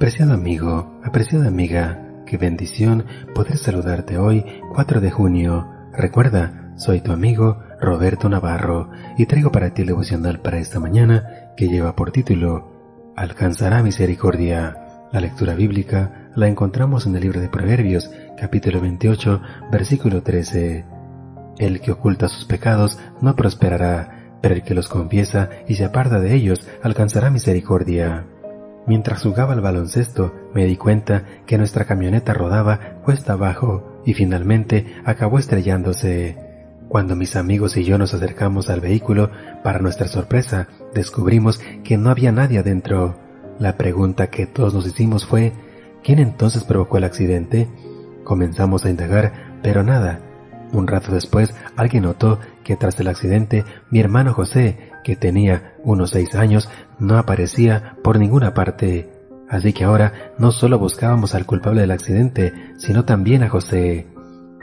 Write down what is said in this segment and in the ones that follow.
Apreciado amigo, apreciada amiga, qué bendición poder saludarte hoy, 4 de junio. Recuerda, soy tu amigo Roberto Navarro y traigo para ti el devocional para esta mañana que lleva por título Alcanzará misericordia. La lectura bíblica la encontramos en el libro de Proverbios, capítulo 28, versículo 13. El que oculta sus pecados no prosperará, pero el que los confiesa y se aparta de ellos alcanzará misericordia. Mientras jugaba al baloncesto, me di cuenta que nuestra camioneta rodaba cuesta abajo y finalmente acabó estrellándose. Cuando mis amigos y yo nos acercamos al vehículo, para nuestra sorpresa, descubrimos que no había nadie adentro. La pregunta que todos nos hicimos fue, ¿quién entonces provocó el accidente? Comenzamos a indagar, pero nada. Un rato después, alguien notó que tras el accidente, mi hermano José que tenía unos seis años, no aparecía por ninguna parte. Así que ahora no solo buscábamos al culpable del accidente, sino también a José.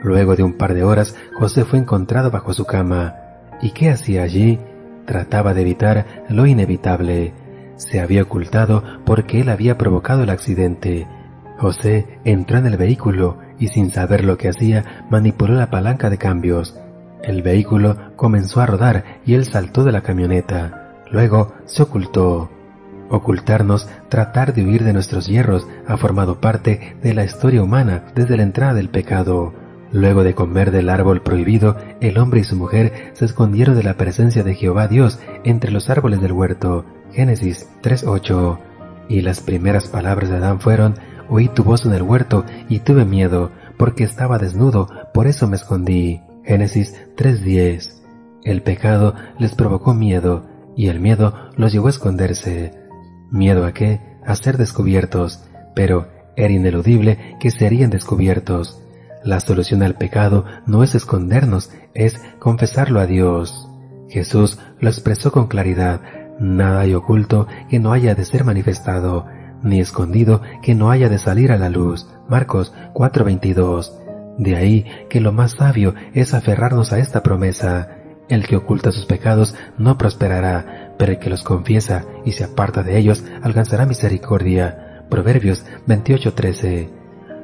Luego de un par de horas, José fue encontrado bajo su cama. ¿Y qué hacía allí? Trataba de evitar lo inevitable. Se había ocultado porque él había provocado el accidente. José entró en el vehículo y sin saber lo que hacía manipuló la palanca de cambios. El vehículo comenzó a rodar y él saltó de la camioneta. Luego se ocultó. Ocultarnos, tratar de huir de nuestros hierros, ha formado parte de la historia humana desde la entrada del pecado. Luego de comer del árbol prohibido, el hombre y su mujer se escondieron de la presencia de Jehová Dios entre los árboles del huerto. Génesis 3.8. Y las primeras palabras de Adán fueron, oí tu voz en el huerto y tuve miedo, porque estaba desnudo, por eso me escondí. Génesis 3.10. El pecado les provocó miedo y el miedo los llevó a esconderse. ¿Miedo a qué? A ser descubiertos, pero era ineludible que serían descubiertos. La solución al pecado no es escondernos, es confesarlo a Dios. Jesús lo expresó con claridad, nada hay oculto que no haya de ser manifestado, ni escondido que no haya de salir a la luz. Marcos 4:22. De ahí que lo más sabio es aferrarnos a esta promesa. El que oculta sus pecados no prosperará, pero el que los confiesa y se aparta de ellos alcanzará misericordia. Proverbios 28:13.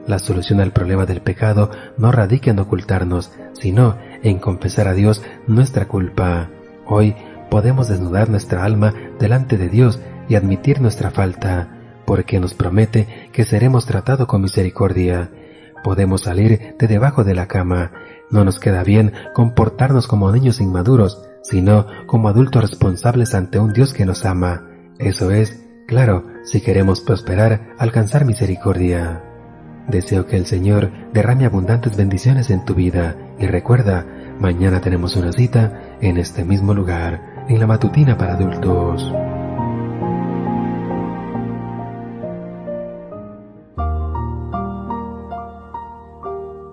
La solución al problema del pecado no radica en ocultarnos, sino en confesar a Dios nuestra culpa. Hoy podemos desnudar nuestra alma delante de Dios y admitir nuestra falta, porque nos promete que seremos tratados con misericordia. Podemos salir de debajo de la cama. No nos queda bien comportarnos como niños inmaduros, sino como adultos responsables ante un Dios que nos ama. Eso es, claro, si queremos prosperar, alcanzar misericordia. Deseo que el Señor derrame abundantes bendiciones en tu vida y recuerda, mañana tenemos una cita en este mismo lugar, en la matutina para adultos.